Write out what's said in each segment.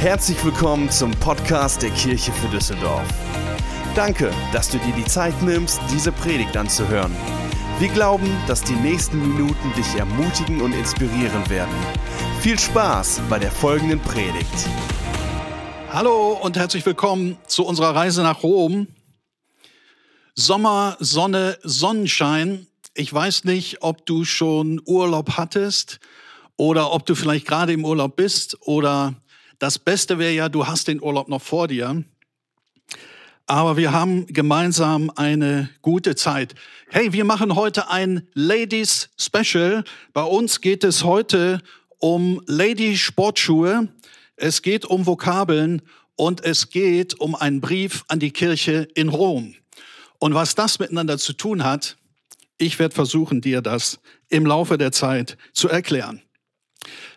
Herzlich willkommen zum Podcast der Kirche für Düsseldorf. Danke, dass du dir die Zeit nimmst, diese Predigt anzuhören. Wir glauben, dass die nächsten Minuten dich ermutigen und inspirieren werden. Viel Spaß bei der folgenden Predigt. Hallo und herzlich willkommen zu unserer Reise nach Rom. Sommer, Sonne, Sonnenschein. Ich weiß nicht, ob du schon Urlaub hattest oder ob du vielleicht gerade im Urlaub bist oder das Beste wäre ja, du hast den Urlaub noch vor dir. Aber wir haben gemeinsam eine gute Zeit. Hey, wir machen heute ein Ladies Special. Bei uns geht es heute um Lady Sportschuhe. Es geht um Vokabeln und es geht um einen Brief an die Kirche in Rom. Und was das miteinander zu tun hat, ich werde versuchen, dir das im Laufe der Zeit zu erklären.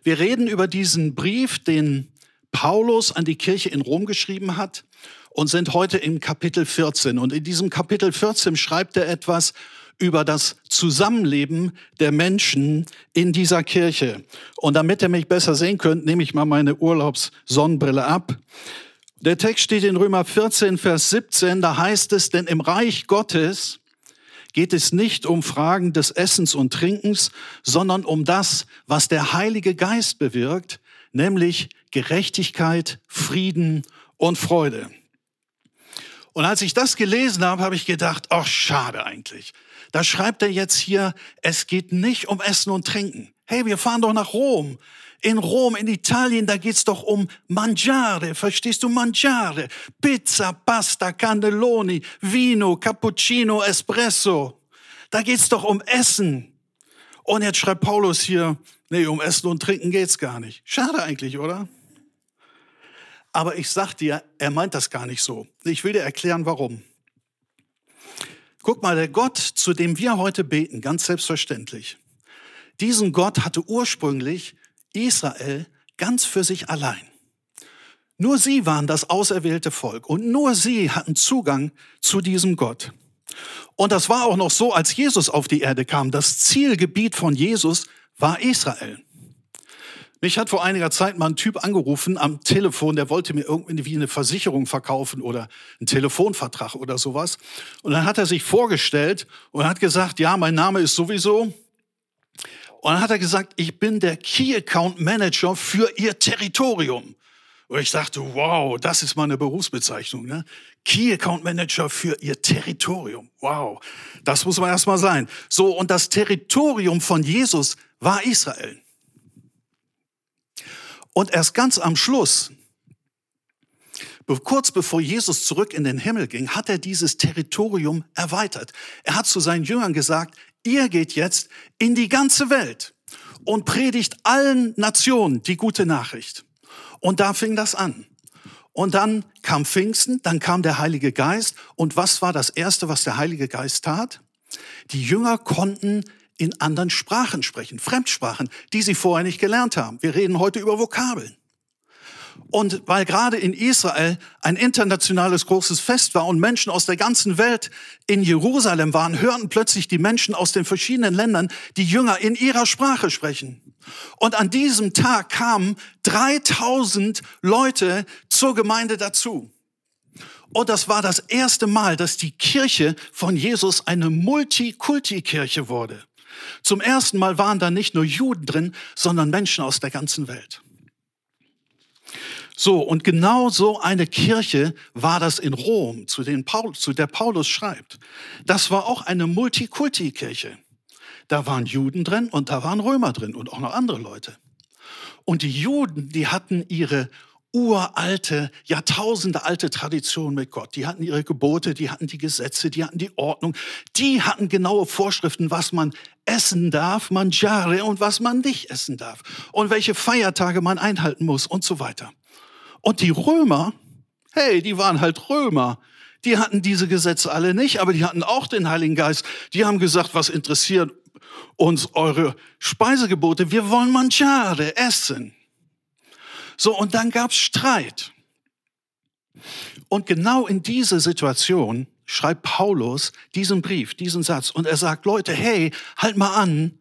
Wir reden über diesen Brief, den Paulus an die Kirche in Rom geschrieben hat und sind heute im Kapitel 14. Und in diesem Kapitel 14 schreibt er etwas über das Zusammenleben der Menschen in dieser Kirche. Und damit ihr mich besser sehen könnt, nehme ich mal meine Urlaubssonnenbrille ab. Der Text steht in Römer 14, Vers 17, da heißt es, denn im Reich Gottes geht es nicht um Fragen des Essens und Trinkens, sondern um das, was der Heilige Geist bewirkt, nämlich Gerechtigkeit, Frieden und Freude. Und als ich das gelesen habe, habe ich gedacht, ach, schade eigentlich. Da schreibt er jetzt hier, es geht nicht um Essen und Trinken. Hey, wir fahren doch nach Rom. In Rom, in Italien, da geht's doch um Mangiare. Verstehst du? Mangiare. Pizza, Pasta, Cannelloni, Vino, Cappuccino, Espresso. Da geht's doch um Essen. Und jetzt schreibt Paulus hier, nee, um Essen und Trinken geht's gar nicht. Schade eigentlich, oder? Aber ich sag dir, er meint das gar nicht so. Ich will dir erklären, warum. Guck mal, der Gott, zu dem wir heute beten, ganz selbstverständlich, diesen Gott hatte ursprünglich Israel ganz für sich allein. Nur sie waren das auserwählte Volk und nur sie hatten Zugang zu diesem Gott. Und das war auch noch so, als Jesus auf die Erde kam. Das Zielgebiet von Jesus war Israel. Mich hat vor einiger Zeit mal ein Typ angerufen am Telefon, der wollte mir irgendwie eine Versicherung verkaufen oder einen Telefonvertrag oder sowas. Und dann hat er sich vorgestellt und hat gesagt, ja, mein Name ist sowieso und dann hat er gesagt, ich bin der Key Account Manager für Ihr Territorium. Und ich dachte, wow, das ist mal eine Berufsbezeichnung. Ne? Key Account Manager für Ihr Territorium. Wow, das muss man erst mal sein. So, und das Territorium von Jesus war Israel. Und erst ganz am Schluss, kurz bevor Jesus zurück in den Himmel ging, hat er dieses Territorium erweitert. Er hat zu seinen Jüngern gesagt, ihr geht jetzt in die ganze Welt und predigt allen Nationen die gute Nachricht. Und da fing das an. Und dann kam Pfingsten, dann kam der Heilige Geist. Und was war das Erste, was der Heilige Geist tat? Die Jünger konnten in anderen Sprachen sprechen, Fremdsprachen, die sie vorher nicht gelernt haben. Wir reden heute über Vokabeln. Und weil gerade in Israel ein internationales großes Fest war und Menschen aus der ganzen Welt in Jerusalem waren, hörten plötzlich die Menschen aus den verschiedenen Ländern die Jünger in ihrer Sprache sprechen. Und an diesem Tag kamen 3000 Leute zur Gemeinde dazu. Und das war das erste Mal, dass die Kirche von Jesus eine Multikulti-Kirche wurde. Zum ersten Mal waren da nicht nur Juden drin, sondern Menschen aus der ganzen Welt. So, und genau so eine Kirche war das in Rom, zu, Paul, zu der Paulus schreibt. Das war auch eine Multikulti-Kirche. Da waren Juden drin und da waren Römer drin und auch noch andere Leute. Und die Juden, die hatten ihre uralte, Jahrtausende alte Tradition mit Gott. Die hatten ihre Gebote, die hatten die Gesetze, die hatten die Ordnung, die hatten genaue Vorschriften, was man essen darf, mangiare und was man nicht essen darf und welche Feiertage man einhalten muss und so weiter. Und die Römer, hey, die waren halt Römer. Die hatten diese Gesetze alle nicht, aber die hatten auch den Heiligen Geist. Die haben gesagt, was interessiert uns eure Speisegebote? Wir wollen mangiare, essen. So, und dann gab's Streit. Und genau in diese Situation schreibt Paulus diesen Brief, diesen Satz. Und er sagt, Leute, hey, halt mal an.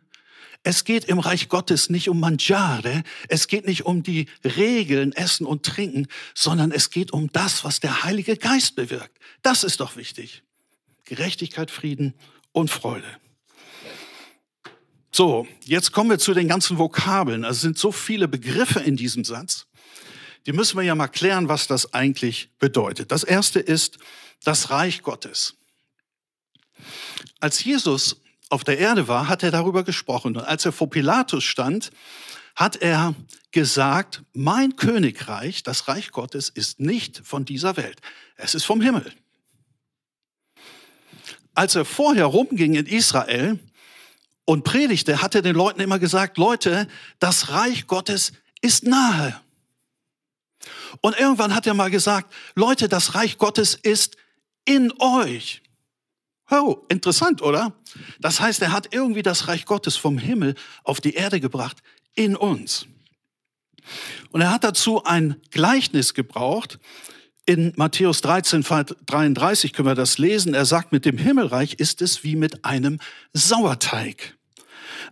Es geht im Reich Gottes nicht um Mangiare, es geht nicht um die Regeln, Essen und Trinken, sondern es geht um das, was der Heilige Geist bewirkt. Das ist doch wichtig. Gerechtigkeit, Frieden und Freude. So, jetzt kommen wir zu den ganzen Vokabeln. Also es sind so viele Begriffe in diesem Satz. Die müssen wir ja mal klären, was das eigentlich bedeutet. Das erste ist das Reich Gottes. Als Jesus auf der Erde war, hat er darüber gesprochen. Und als er vor Pilatus stand, hat er gesagt, mein Königreich, das Reich Gottes, ist nicht von dieser Welt. Es ist vom Himmel. Als er vorher rumging in Israel, und predigte, hat er den Leuten immer gesagt, Leute, das Reich Gottes ist nahe. Und irgendwann hat er mal gesagt, Leute, das Reich Gottes ist in euch. Oh, interessant, oder? Das heißt, er hat irgendwie das Reich Gottes vom Himmel auf die Erde gebracht, in uns. Und er hat dazu ein Gleichnis gebraucht. In Matthäus 13, 33 können wir das lesen. Er sagt, mit dem Himmelreich ist es wie mit einem Sauerteig.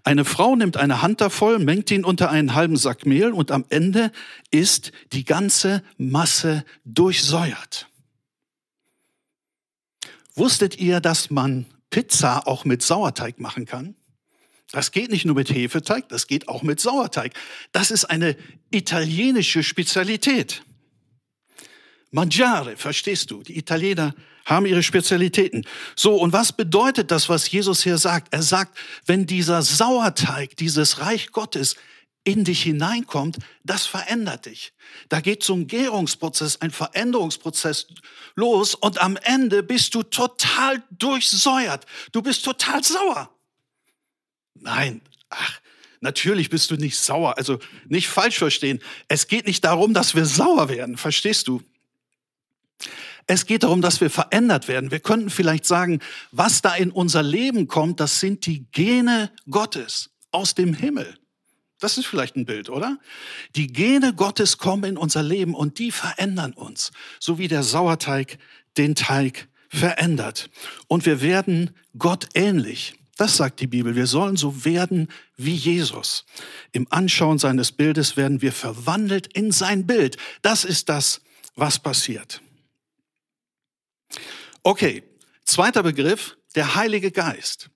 Eine Frau nimmt eine Hand voll, mengt ihn unter einen halben Sack Mehl und am Ende ist die ganze Masse durchsäuert. Wusstet ihr, dass man Pizza auch mit Sauerteig machen kann? Das geht nicht nur mit Hefeteig, das geht auch mit Sauerteig. Das ist eine italienische Spezialität. Mangiare, verstehst du? Die Italiener haben ihre Spezialitäten. So, und was bedeutet das, was Jesus hier sagt? Er sagt, wenn dieser Sauerteig, dieses Reich Gottes in dich hineinkommt, das verändert dich. Da geht so ein Gärungsprozess, ein Veränderungsprozess los und am Ende bist du total durchsäuert. Du bist total sauer. Nein, ach, natürlich bist du nicht sauer. Also nicht falsch verstehen. Es geht nicht darum, dass wir sauer werden. Verstehst du? Es geht darum, dass wir verändert werden. Wir könnten vielleicht sagen, was da in unser Leben kommt, das sind die Gene Gottes aus dem Himmel. Das ist vielleicht ein Bild, oder? Die Gene Gottes kommen in unser Leben und die verändern uns, so wie der Sauerteig den Teig verändert. Und wir werden Gott ähnlich. Das sagt die Bibel. Wir sollen so werden wie Jesus. Im Anschauen seines Bildes werden wir verwandelt in sein Bild. Das ist das, was passiert. Okay, zweiter Begriff, der Heilige Geist.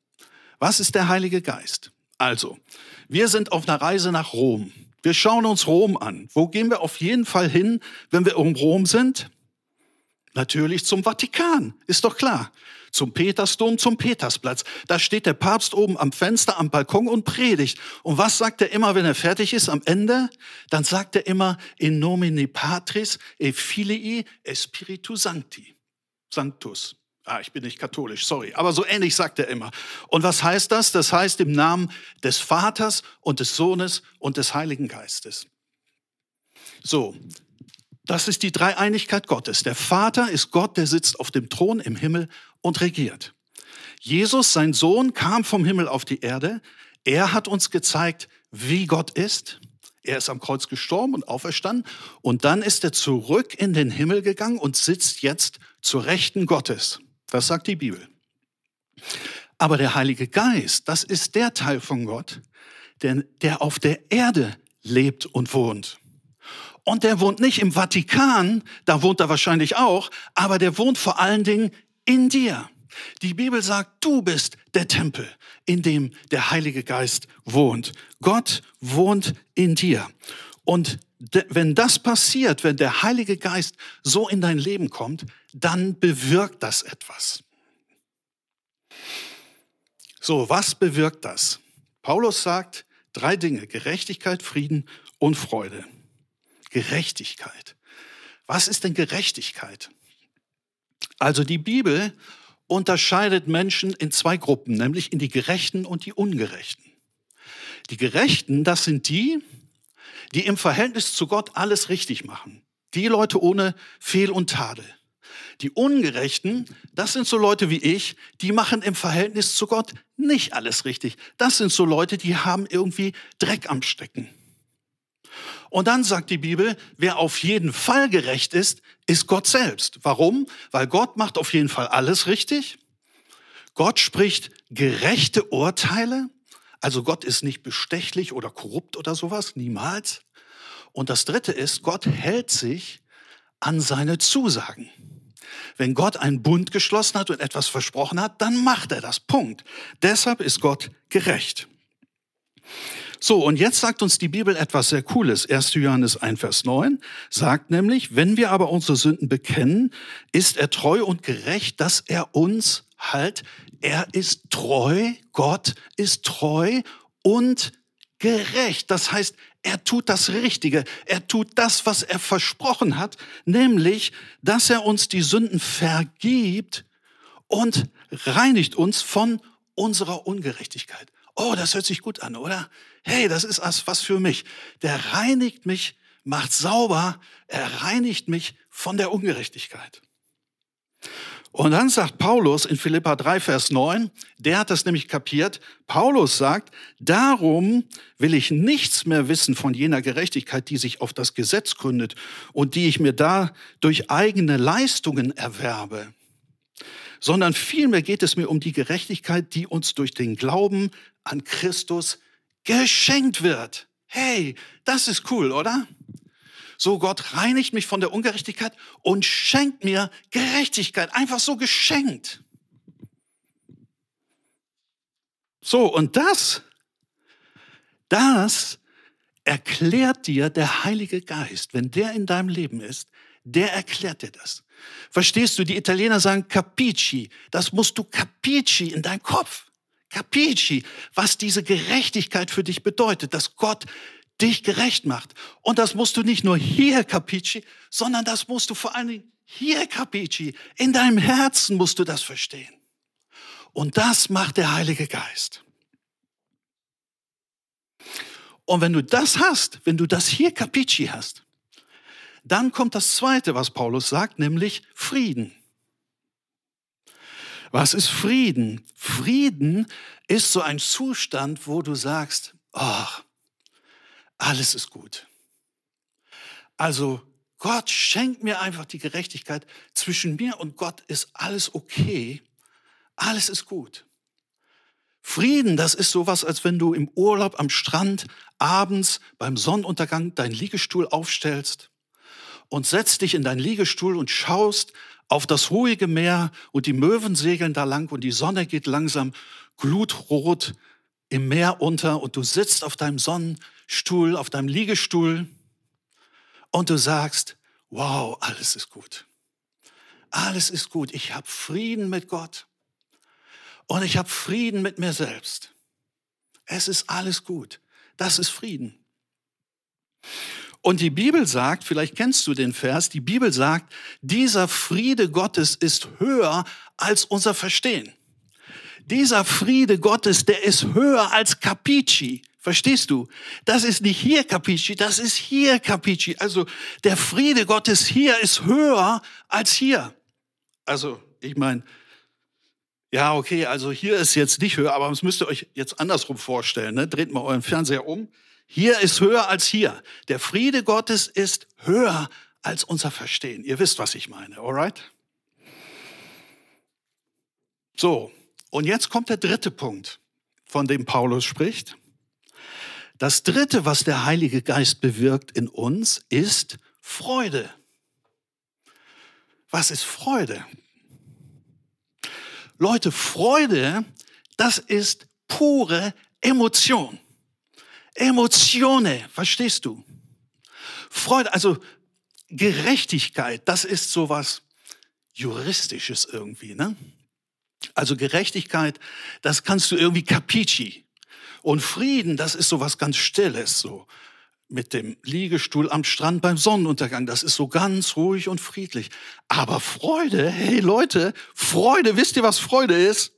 Was ist der Heilige Geist? Also, wir sind auf einer Reise nach Rom. Wir schauen uns Rom an. Wo gehen wir auf jeden Fall hin, wenn wir um Rom sind? Natürlich zum Vatikan, ist doch klar. Zum Petersdom, zum Petersplatz. Da steht der Papst oben am Fenster, am Balkon und predigt. Und was sagt er immer, wenn er fertig ist am Ende? Dann sagt er immer, in nomine Patris e Filii e Spiritu Sancti. Sanctus. Ah, ich bin nicht katholisch, sorry. Aber so ähnlich sagt er immer. Und was heißt das? Das heißt im Namen des Vaters und des Sohnes und des Heiligen Geistes. So, das ist die Dreieinigkeit Gottes. Der Vater ist Gott, der sitzt auf dem Thron im Himmel und regiert. Jesus, sein Sohn, kam vom Himmel auf die Erde. Er hat uns gezeigt, wie Gott ist. Er ist am Kreuz gestorben und auferstanden. Und dann ist er zurück in den Himmel gegangen und sitzt jetzt zur Rechten Gottes. Das sagt die Bibel. Aber der Heilige Geist, das ist der Teil von Gott, der, der auf der Erde lebt und wohnt. Und der wohnt nicht im Vatikan, da wohnt er wahrscheinlich auch, aber der wohnt vor allen Dingen in dir. Die Bibel sagt, du bist der Tempel, in dem der Heilige Geist wohnt. Gott wohnt in dir. Und wenn das passiert, wenn der Heilige Geist so in dein Leben kommt, dann bewirkt das etwas. So, was bewirkt das? Paulus sagt drei Dinge, Gerechtigkeit, Frieden und Freude. Gerechtigkeit. Was ist denn Gerechtigkeit? Also die Bibel unterscheidet Menschen in zwei Gruppen, nämlich in die Gerechten und die Ungerechten. Die Gerechten, das sind die, die im Verhältnis zu Gott alles richtig machen. Die Leute ohne Fehl und Tadel. Die Ungerechten, das sind so Leute wie ich, die machen im Verhältnis zu Gott nicht alles richtig. Das sind so Leute, die haben irgendwie Dreck am Stecken. Und dann sagt die Bibel, wer auf jeden Fall gerecht ist, ist Gott selbst. Warum? Weil Gott macht auf jeden Fall alles richtig. Gott spricht gerechte Urteile Also Gott ist nicht bestechlich oder korrupt oder sowas, niemals. Und das Dritte ist, Gott hält sich an seine Zusagen. Wenn Gott einen Bund geschlossen hat und etwas versprochen hat, dann macht er das. Punkt. Deshalb ist Gott gerecht. So, und jetzt sagt uns die Bibel etwas sehr Cooles. 1. Johannes 1, Vers 9 sagt nämlich, wenn wir aber unsere Sünden bekennen, ist er treu und gerecht, dass er uns halt, er ist treu, Gott ist treu und gerecht. Das heißt, er tut das Richtige. Er tut das, was er versprochen hat, nämlich, dass er uns die Sünden vergibt und reinigt uns von unserer Ungerechtigkeit. Oh, das hört sich gut an, oder? Hey, das ist was für mich. Der reinigt mich, macht sauber, er reinigt mich von der Ungerechtigkeit. Und dann sagt Paulus in Philippa 3, Vers 9, der hat das nämlich kapiert, Paulus sagt, darum will ich nichts mehr wissen von jener Gerechtigkeit, die sich auf das Gesetz gründet und die ich mir da durch eigene Leistungen erwerbe, sondern vielmehr geht es mir um die Gerechtigkeit, die uns durch den Glauben an Christus geschenkt wird. Hey, das ist cool, oder? So Gott reinigt mich von der Ungerechtigkeit und schenkt mir Gerechtigkeit. Einfach so geschenkt. So, und das, das erklärt dir der Heilige Geist. Wenn der in deinem Leben ist, der erklärt dir das. Verstehst du, die Italiener sagen capisci. Das musst du capisci in deinem Kopf. Capisci, was diese Gerechtigkeit für dich bedeutet, dass Gott dich gerecht macht. Und das musst du nicht nur hier, Capici, sondern das musst du vor allen Dingen hier, Capici. In deinem Herzen musst du das verstehen. Und das macht der Heilige Geist. Und wenn du das hast, wenn du das hier, Capici, hast, dann kommt das Zweite, was Paulus sagt, nämlich Frieden. Was ist Frieden? Frieden ist so ein Zustand, wo du sagst, ach, alles ist gut. Also Gott schenkt mir einfach die Gerechtigkeit. Zwischen mir und Gott ist alles okay. Alles ist gut. Frieden, das ist sowas, als wenn du im Urlaub am Strand abends beim Sonnenuntergang deinen Liegestuhl aufstellst und setzt dich in deinen Liegestuhl und schaust auf das ruhige Meer und die Möwen segeln da lang und die Sonne geht langsam glutrot im Meer unter und du sitzt auf deinem Sonnenstuhl, auf deinem Liegestuhl und du sagst, wow, alles ist gut. Alles ist gut. Ich habe Frieden mit Gott und ich habe Frieden mit mir selbst. Es ist alles gut. Das ist Frieden. Und die Bibel sagt, vielleicht kennst du den Vers, die Bibel sagt, dieser Friede Gottes ist höher als unser Verstehen. Dieser Friede Gottes, der ist höher als Capici. Verstehst du? Das ist nicht hier Capici, das ist hier Capici. Also der Friede Gottes hier ist höher als hier. Also ich meine, ja, okay, also hier ist jetzt nicht höher, aber das müsst ihr euch jetzt andersrum vorstellen. Ne? Dreht mal euren Fernseher um. Hier ist höher als hier. Der Friede Gottes ist höher als unser Verstehen. Ihr wisst, was ich meine, alright? So, und jetzt kommt der dritte Punkt, von dem Paulus spricht. Das dritte, was der Heilige Geist bewirkt in uns, ist Freude. Was ist Freude? Leute, Freude, das ist pure Emotion. Emotione, verstehst du? Freude, also Gerechtigkeit, das ist sowas Juristisches irgendwie, ne? Also Gerechtigkeit, das kannst du irgendwie capici. Und Frieden, das ist so was ganz Stilles, so mit dem Liegestuhl am Strand beim Sonnenuntergang. Das ist so ganz ruhig und friedlich. Aber Freude, hey Leute, Freude, wisst ihr, was Freude ist?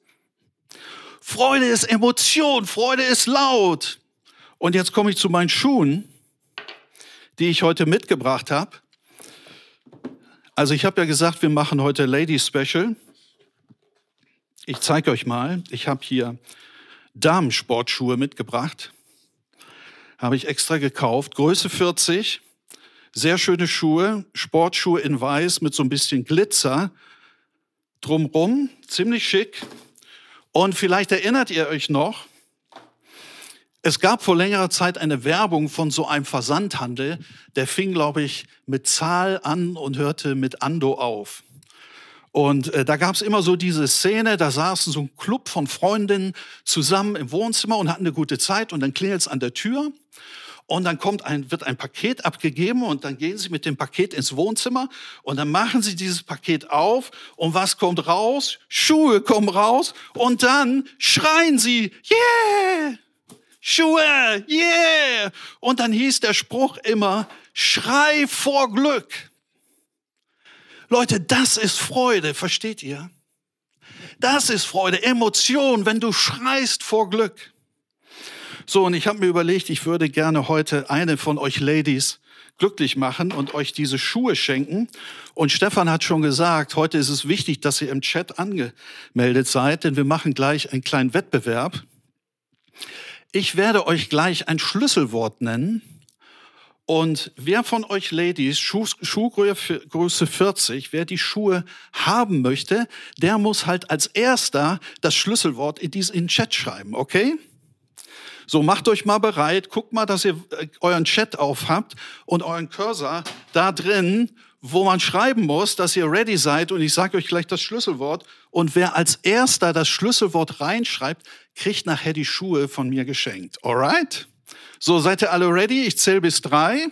Freude ist Emotion, Freude ist laut. Und jetzt komme ich zu meinen Schuhen, die ich heute mitgebracht habe. Also ich habe ja gesagt, wir machen heute Lady Special. Ich zeige euch mal. Ich habe hier Damensportschuhe mitgebracht. Habe ich extra gekauft. Größe 40. Sehr schöne Schuhe. Sportschuhe in weiß mit so ein bisschen Glitzer drumrum. Ziemlich schick. Und vielleicht erinnert ihr euch noch, Es gab vor längerer Zeit eine Werbung von so einem Versandhandel, der fing, glaube ich, mit Zahl an und hörte mit Ando auf. Und äh, da gab es immer so diese Szene, da saßen so ein Club von Freundinnen zusammen im Wohnzimmer und hatten eine gute Zeit und dann klingelt es an der Tür und dann kommt ein, wird ein Paket abgegeben und dann gehen sie mit dem Paket ins Wohnzimmer und dann machen sie dieses Paket auf und was kommt raus? Schuhe kommen raus und dann schreien sie, yeah! Schuhe, yeah! Und dann hieß der Spruch immer, schrei vor Glück. Leute, das ist Freude, versteht ihr? Das ist Freude, Emotion, wenn du schreist vor Glück. So, und ich habe mir überlegt, ich würde gerne heute eine von euch Ladies glücklich machen und euch diese Schuhe schenken. Und Stefan hat schon gesagt, heute ist es wichtig, dass ihr im Chat angemeldet seid, denn wir machen gleich einen kleinen Wettbewerb. Ich werde euch gleich ein Schlüsselwort nennen. Und wer von euch Ladies, Schuh, Schuhgröße 40, wer die Schuhe haben möchte, der muss halt als erster das Schlüsselwort in diesen Chat schreiben, okay? So, macht euch mal bereit, guckt mal, dass ihr äh, euren Chat auf habt und euren Cursor da drin, wo man schreiben muss, dass ihr ready seid und ich sage euch gleich das Schlüsselwort und wer als erster das Schlüsselwort reinschreibt, kriegt nachher die Schuhe von mir geschenkt. Alright? So, seid ihr alle ready? Ich zähle bis drei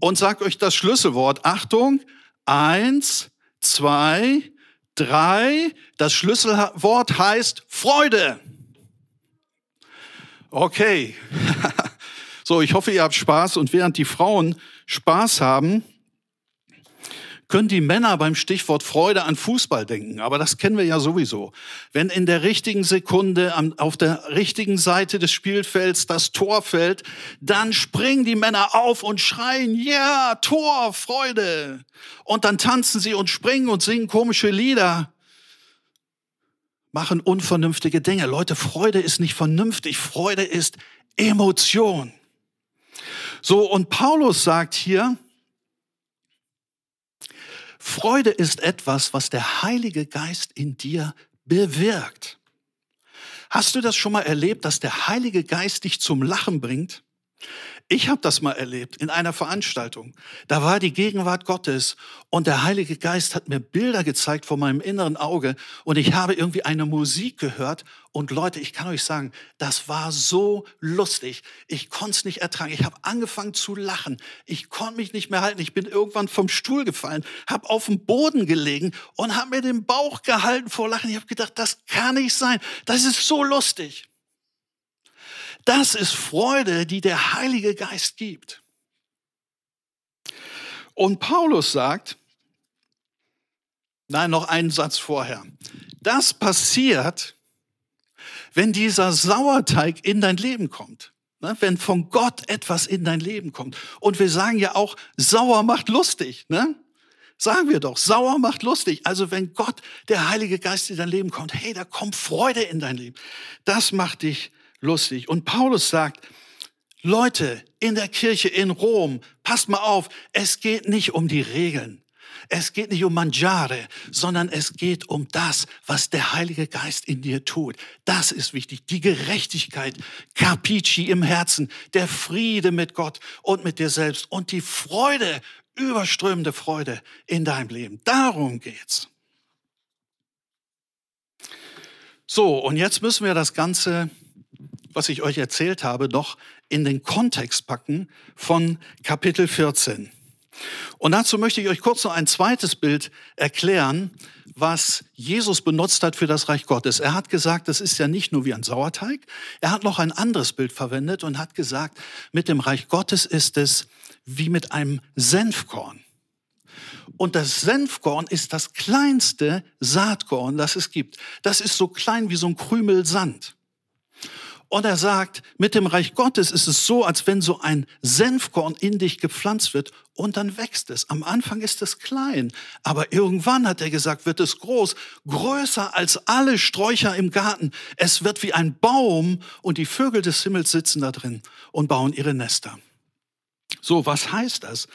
und sag euch das Schlüsselwort. Achtung, eins, zwei, drei. Das Schlüsselwort heißt Freude. Okay. so, ich hoffe, ihr habt Spaß und während die Frauen Spaß haben, können die Männer beim Stichwort Freude an Fußball denken. Aber das kennen wir ja sowieso. Wenn in der richtigen Sekunde auf der richtigen Seite des Spielfelds das Tor fällt, dann springen die Männer auf und schreien, ja, Tor, Freude. Und dann tanzen sie und springen und singen komische Lieder machen unvernünftige Dinge. Leute, Freude ist nicht vernünftig, Freude ist Emotion. So, und Paulus sagt hier, Freude ist etwas, was der Heilige Geist in dir bewirkt. Hast du das schon mal erlebt, dass der Heilige Geist dich zum Lachen bringt? Ich habe das mal erlebt in einer Veranstaltung. Da war die Gegenwart Gottes und der Heilige Geist hat mir Bilder gezeigt vor meinem inneren Auge und ich habe irgendwie eine Musik gehört und Leute, ich kann euch sagen, das war so lustig. Ich konnte es nicht ertragen. Ich habe angefangen zu lachen. Ich konnte mich nicht mehr halten. Ich bin irgendwann vom Stuhl gefallen, habe auf dem Boden gelegen und habe mir den Bauch gehalten vor Lachen. Ich habe gedacht, das kann nicht sein. Das ist so lustig. Das ist Freude, die der Heilige Geist gibt. Und Paulus sagt, nein, noch einen Satz vorher. Das passiert, wenn dieser Sauerteig in dein Leben kommt. Ne? Wenn von Gott etwas in dein Leben kommt. Und wir sagen ja auch, sauer macht lustig. Ne? Sagen wir doch, sauer macht lustig. Also wenn Gott, der Heilige Geist in dein Leben kommt, hey, da kommt Freude in dein Leben. Das macht dich lustig. Und Paulus sagt, Leute in der Kirche in Rom, passt mal auf, es geht nicht um die Regeln. Es geht nicht um Mangiare, sondern es geht um das, was der Heilige Geist in dir tut. Das ist wichtig. Die Gerechtigkeit, Capici im Herzen, der Friede mit Gott und mit dir selbst und die Freude, überströmende Freude in deinem Leben. Darum geht's. So, und jetzt müssen wir das Ganze was ich euch erzählt habe, doch in den Kontext packen von Kapitel 14. Und dazu möchte ich euch kurz noch ein zweites Bild erklären, was Jesus benutzt hat für das Reich Gottes. Er hat gesagt, das ist ja nicht nur wie ein Sauerteig. Er hat noch ein anderes Bild verwendet und hat gesagt, mit dem Reich Gottes ist es wie mit einem Senfkorn. Und das Senfkorn ist das kleinste Saatkorn, das es gibt. Das ist so klein wie so ein Krümel Sand. Und er sagt, mit dem Reich Gottes ist es so, als wenn so ein Senfkorn in dich gepflanzt wird und dann wächst es. Am Anfang ist es klein, aber irgendwann, hat er gesagt, wird es groß, größer als alle Sträucher im Garten. Es wird wie ein Baum und die Vögel des Himmels sitzen da drin und bauen ihre Nester. So, was heißt das?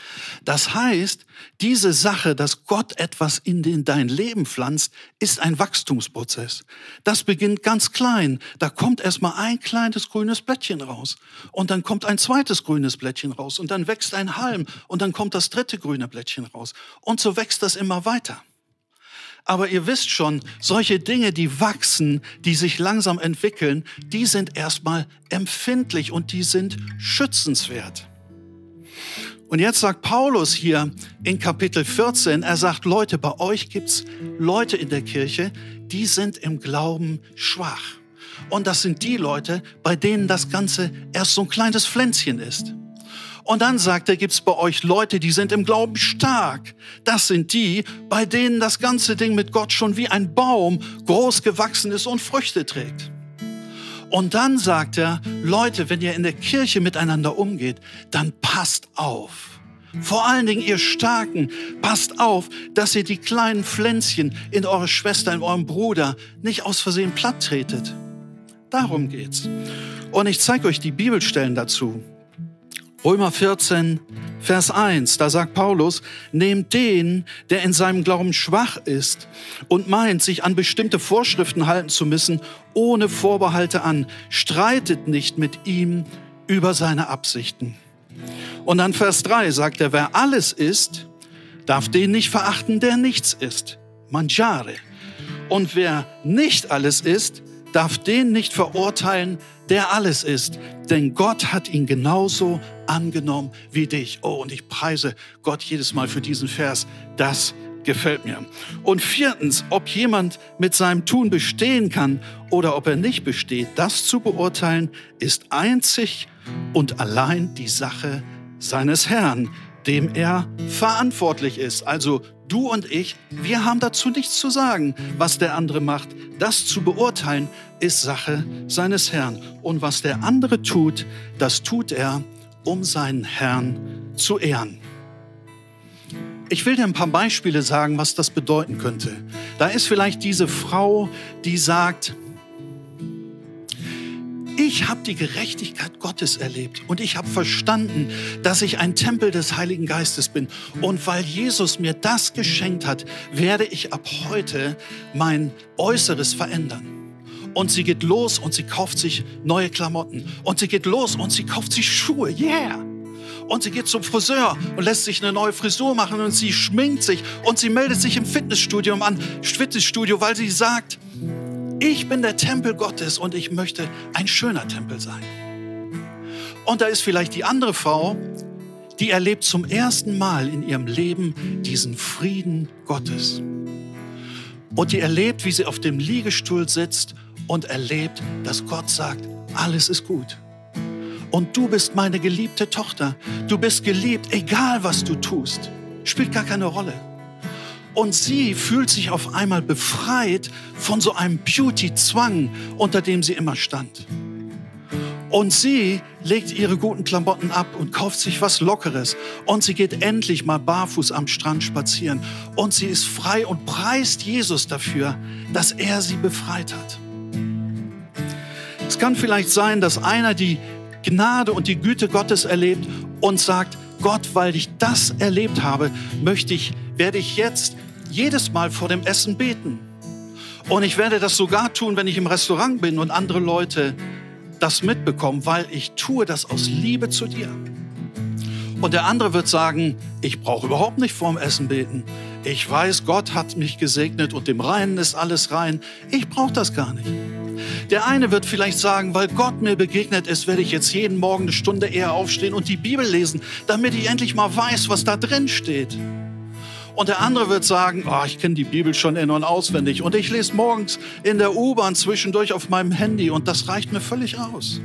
Das heißt, diese Sache, dass Gott etwas in den, dein Leben pflanzt, ist ein Wachstumsprozess. Das beginnt ganz klein. Da kommt erstmal ein kleines grünes Blättchen raus. Und dann kommt ein zweites grünes Blättchen raus. Und dann wächst ein Halm. Und dann kommt das dritte grüne Blättchen raus. Und so wächst das immer weiter. Aber ihr wisst schon, solche Dinge, die wachsen, die sich langsam entwickeln, die sind erstmal empfindlich und die sind schützenswert. Und jetzt sagt Paulus hier in Kapitel 14, er sagt, Leute, bei euch gibt's Leute in der Kirche, die sind im Glauben schwach. Und das sind die Leute, bei denen das Ganze erst so ein kleines Pflänzchen ist. Und dann sagt er, gibt's bei euch Leute, die sind im Glauben stark. Das sind die, bei denen das ganze Ding mit Gott schon wie ein Baum groß gewachsen ist und Früchte trägt. Und dann sagt er, Leute, wenn ihr in der Kirche miteinander umgeht, dann passt auf. Vor allen Dingen ihr Starken, passt auf, dass ihr die kleinen Pflänzchen in eure Schwester, in eurem Bruder nicht aus Versehen platt tretet. Darum geht's. Und ich zeige euch die Bibelstellen dazu. Römer 14, Vers 1, da sagt Paulus, nehmt den, der in seinem Glauben schwach ist und meint, sich an bestimmte Vorschriften halten zu müssen, ohne Vorbehalte an. Streitet nicht mit ihm über seine Absichten. Und dann Vers 3 sagt er, wer alles ist, darf den nicht verachten, der nichts ist. Mangiare. Und wer nicht alles ist, darf den nicht verurteilen, der alles ist. Denn Gott hat ihn genauso angenommen wie dich. Oh, und ich preise Gott jedes Mal für diesen Vers. Das gefällt mir. Und viertens, ob jemand mit seinem Tun bestehen kann oder ob er nicht besteht, das zu beurteilen, ist einzig und allein die Sache seines Herrn, dem er verantwortlich ist. Also du und ich, wir haben dazu nichts zu sagen, was der andere macht. Das zu beurteilen ist Sache seines Herrn. Und was der andere tut, das tut er um seinen Herrn zu ehren. Ich will dir ein paar Beispiele sagen, was das bedeuten könnte. Da ist vielleicht diese Frau, die sagt, ich habe die Gerechtigkeit Gottes erlebt und ich habe verstanden, dass ich ein Tempel des Heiligen Geistes bin. Und weil Jesus mir das geschenkt hat, werde ich ab heute mein Äußeres verändern und sie geht los und sie kauft sich neue Klamotten. Und sie geht los und sie kauft sich Schuhe. Yeah! Und sie geht zum Friseur und lässt sich eine neue Frisur machen und sie schminkt sich und sie meldet sich im Fitnessstudio an, Fitnessstudio, weil sie sagt, ich bin der Tempel Gottes und ich möchte ein schöner Tempel sein. Und da ist vielleicht die andere Frau, die erlebt zum ersten Mal in ihrem Leben diesen Frieden Gottes. Und die erlebt, wie sie auf dem Liegestuhl sitzt und erlebt, dass Gott sagt, alles ist gut. Und du bist meine geliebte Tochter. Du bist geliebt, egal was du tust. Spielt gar keine Rolle. Und sie fühlt sich auf einmal befreit von so einem Beauty-Zwang, unter dem sie immer stand. Und sie legt ihre guten Klamotten ab und kauft sich was Lockeres. Und sie geht endlich mal barfuß am Strand spazieren. Und sie ist frei und preist Jesus dafür, dass er sie befreit hat. Es kann vielleicht sein, dass einer die Gnade und die Güte Gottes erlebt und sagt, Gott, weil ich das erlebt habe, möchte ich, werde ich jetzt jedes Mal vor dem Essen beten. Und ich werde das sogar tun, wenn ich im Restaurant bin und andere Leute das mitbekommen, weil ich tue das aus Liebe zu dir. Und der andere wird sagen, ich brauche überhaupt nicht vorm Essen beten. Ich weiß, Gott hat mich gesegnet und dem Reinen ist alles rein. Ich brauche das gar nicht. Der eine wird vielleicht sagen, weil Gott mir begegnet ist, werde ich jetzt jeden Morgen eine Stunde eher aufstehen und die Bibel lesen, damit ich endlich mal weiß, was da drin steht. Und der andere wird sagen, oh, ich kenne die Bibel schon in- und auswendig und ich lese morgens in der U-Bahn zwischendurch auf meinem Handy und das reicht mir völlig aus.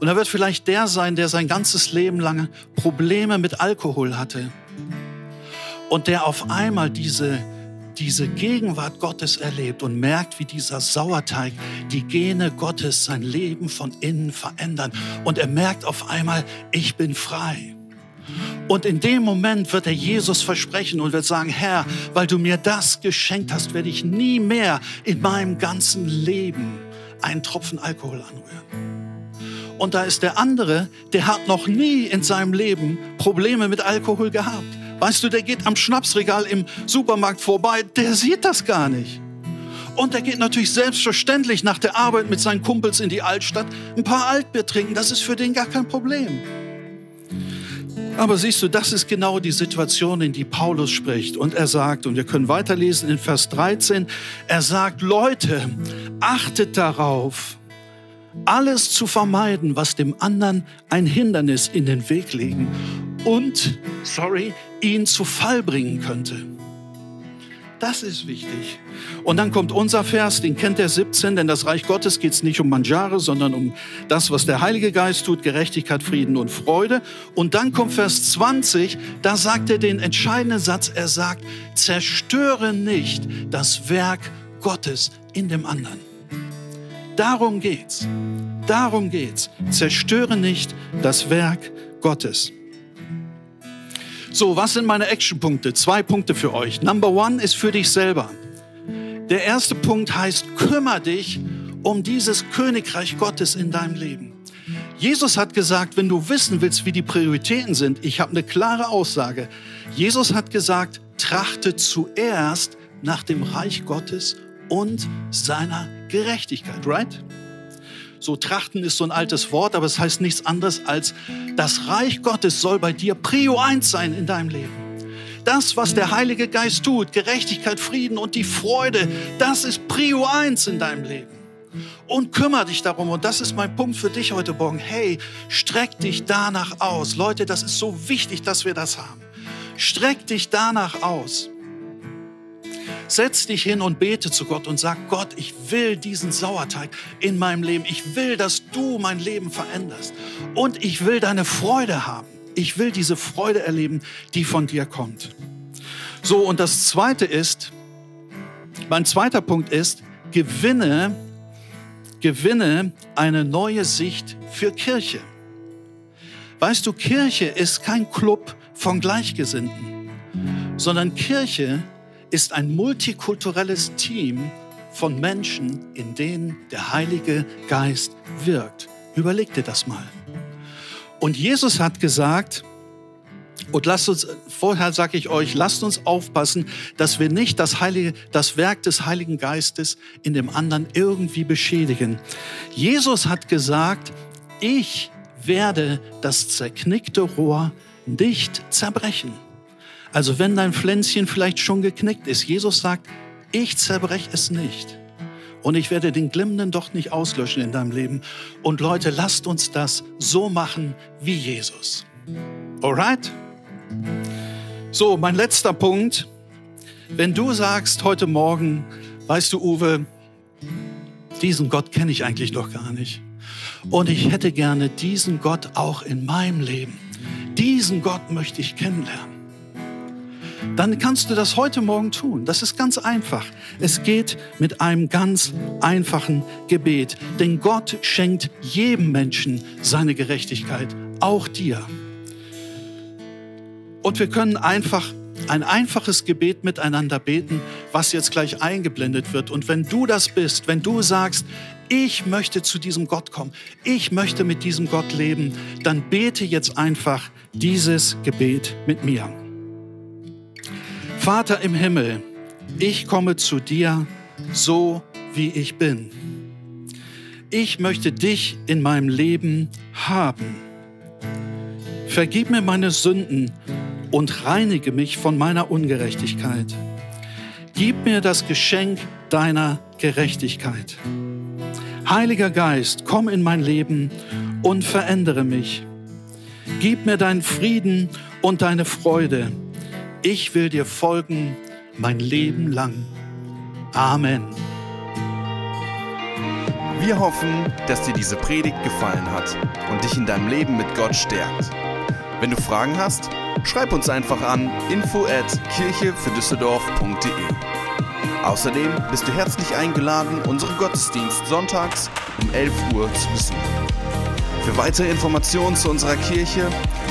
Und er wird vielleicht der sein, der sein ganzes Leben lang Probleme mit Alkohol hatte und der auf einmal diese diese Gegenwart Gottes erlebt und merkt, wie dieser Sauerteig die Gene Gottes sein Leben von innen verändern. Und er merkt auf einmal, ich bin frei. Und in dem Moment wird er Jesus versprechen und wird sagen, Herr, weil du mir das geschenkt hast, werde ich nie mehr in meinem ganzen Leben einen Tropfen Alkohol anrühren. Und da ist der andere, der hat noch nie in seinem Leben Probleme mit Alkohol gehabt. Weißt du, der geht am Schnapsregal im Supermarkt vorbei, der sieht das gar nicht. Und er geht natürlich selbstverständlich nach der Arbeit mit seinen Kumpels in die Altstadt ein paar Altbier trinken. Das ist für den gar kein Problem. Aber siehst du, das ist genau die Situation, in die Paulus spricht. Und er sagt, und wir können weiterlesen in Vers 13, er sagt, Leute, achtet darauf, alles zu vermeiden, was dem anderen ein Hindernis in den Weg legen und, sorry, ihn zu Fall bringen könnte. Das ist wichtig. Und dann kommt unser Vers, den kennt der 17, denn das Reich Gottes geht es nicht um Manjare, sondern um das, was der Heilige Geist tut, Gerechtigkeit, Frieden und Freude. Und dann kommt Vers 20, da sagt er den entscheidenden Satz, er sagt, zerstöre nicht das Werk Gottes in dem anderen. Darum geht's. Darum geht's. Zerstöre nicht das Werk Gottes. So, was sind meine Actionpunkte? Zwei Punkte für euch. Number one ist für dich selber. Der erste Punkt heißt, kümmere dich um dieses Königreich Gottes in deinem Leben. Jesus hat gesagt, wenn du wissen willst, wie die Prioritäten sind, ich habe eine klare Aussage. Jesus hat gesagt, trachte zuerst nach dem Reich Gottes und seiner Gerechtigkeit, right? So trachten ist so ein altes Wort, aber es heißt nichts anderes als, das Reich Gottes soll bei dir Prio 1 sein in deinem Leben. Das, was der Heilige Geist tut, Gerechtigkeit, Frieden und die Freude, das ist Prio 1 in deinem Leben. Und kümmere dich darum. Und das ist mein Punkt für dich heute Morgen. Hey, streck dich danach aus. Leute, das ist so wichtig, dass wir das haben. Streck dich danach aus. Setz dich hin und bete zu Gott und sag, Gott, ich will diesen Sauerteig in meinem Leben. Ich will, dass du mein Leben veränderst. Und ich will deine Freude haben. Ich will diese Freude erleben, die von dir kommt. So, und das zweite ist, mein zweiter Punkt ist, gewinne, gewinne eine neue Sicht für Kirche. Weißt du, Kirche ist kein Club von Gleichgesinnten, sondern Kirche ist ein multikulturelles Team von Menschen, in denen der Heilige Geist wirkt. Überleg dir das mal. Und Jesus hat gesagt, und lasst uns, vorher sage ich euch, lasst uns aufpassen, dass wir nicht das, Heilige, das Werk des Heiligen Geistes in dem anderen irgendwie beschädigen. Jesus hat gesagt, ich werde das zerknickte Rohr nicht zerbrechen. Also wenn dein Pflänzchen vielleicht schon geknickt ist, Jesus sagt, ich zerbreche es nicht. Und ich werde den glimmenden Docht nicht auslöschen in deinem Leben. Und Leute, lasst uns das so machen wie Jesus. Alright? So, mein letzter Punkt. Wenn du sagst heute Morgen, weißt du, Uwe, diesen Gott kenne ich eigentlich noch gar nicht. Und ich hätte gerne diesen Gott auch in meinem Leben. Diesen Gott möchte ich kennenlernen dann kannst du das heute Morgen tun. Das ist ganz einfach. Es geht mit einem ganz einfachen Gebet. Denn Gott schenkt jedem Menschen seine Gerechtigkeit, auch dir. Und wir können einfach ein einfaches Gebet miteinander beten, was jetzt gleich eingeblendet wird. Und wenn du das bist, wenn du sagst, ich möchte zu diesem Gott kommen, ich möchte mit diesem Gott leben, dann bete jetzt einfach dieses Gebet mit mir. Vater im Himmel, ich komme zu dir so, wie ich bin. Ich möchte dich in meinem Leben haben. Vergib mir meine Sünden und reinige mich von meiner Ungerechtigkeit. Gib mir das Geschenk deiner Gerechtigkeit. Heiliger Geist, komm in mein Leben und verändere mich. Gib mir deinen Frieden und deine Freude ich will dir folgen mein Leben lang. Amen. Wir hoffen, dass dir diese Predigt gefallen hat und dich in deinem Leben mit Gott stärkt. Wenn du Fragen hast, schreib uns einfach an info at kirchefürdüsseldorf.de. Außerdem bist du herzlich eingeladen, unseren Gottesdienst sonntags um 11 Uhr zu besuchen. Für weitere Informationen zu unserer Kirche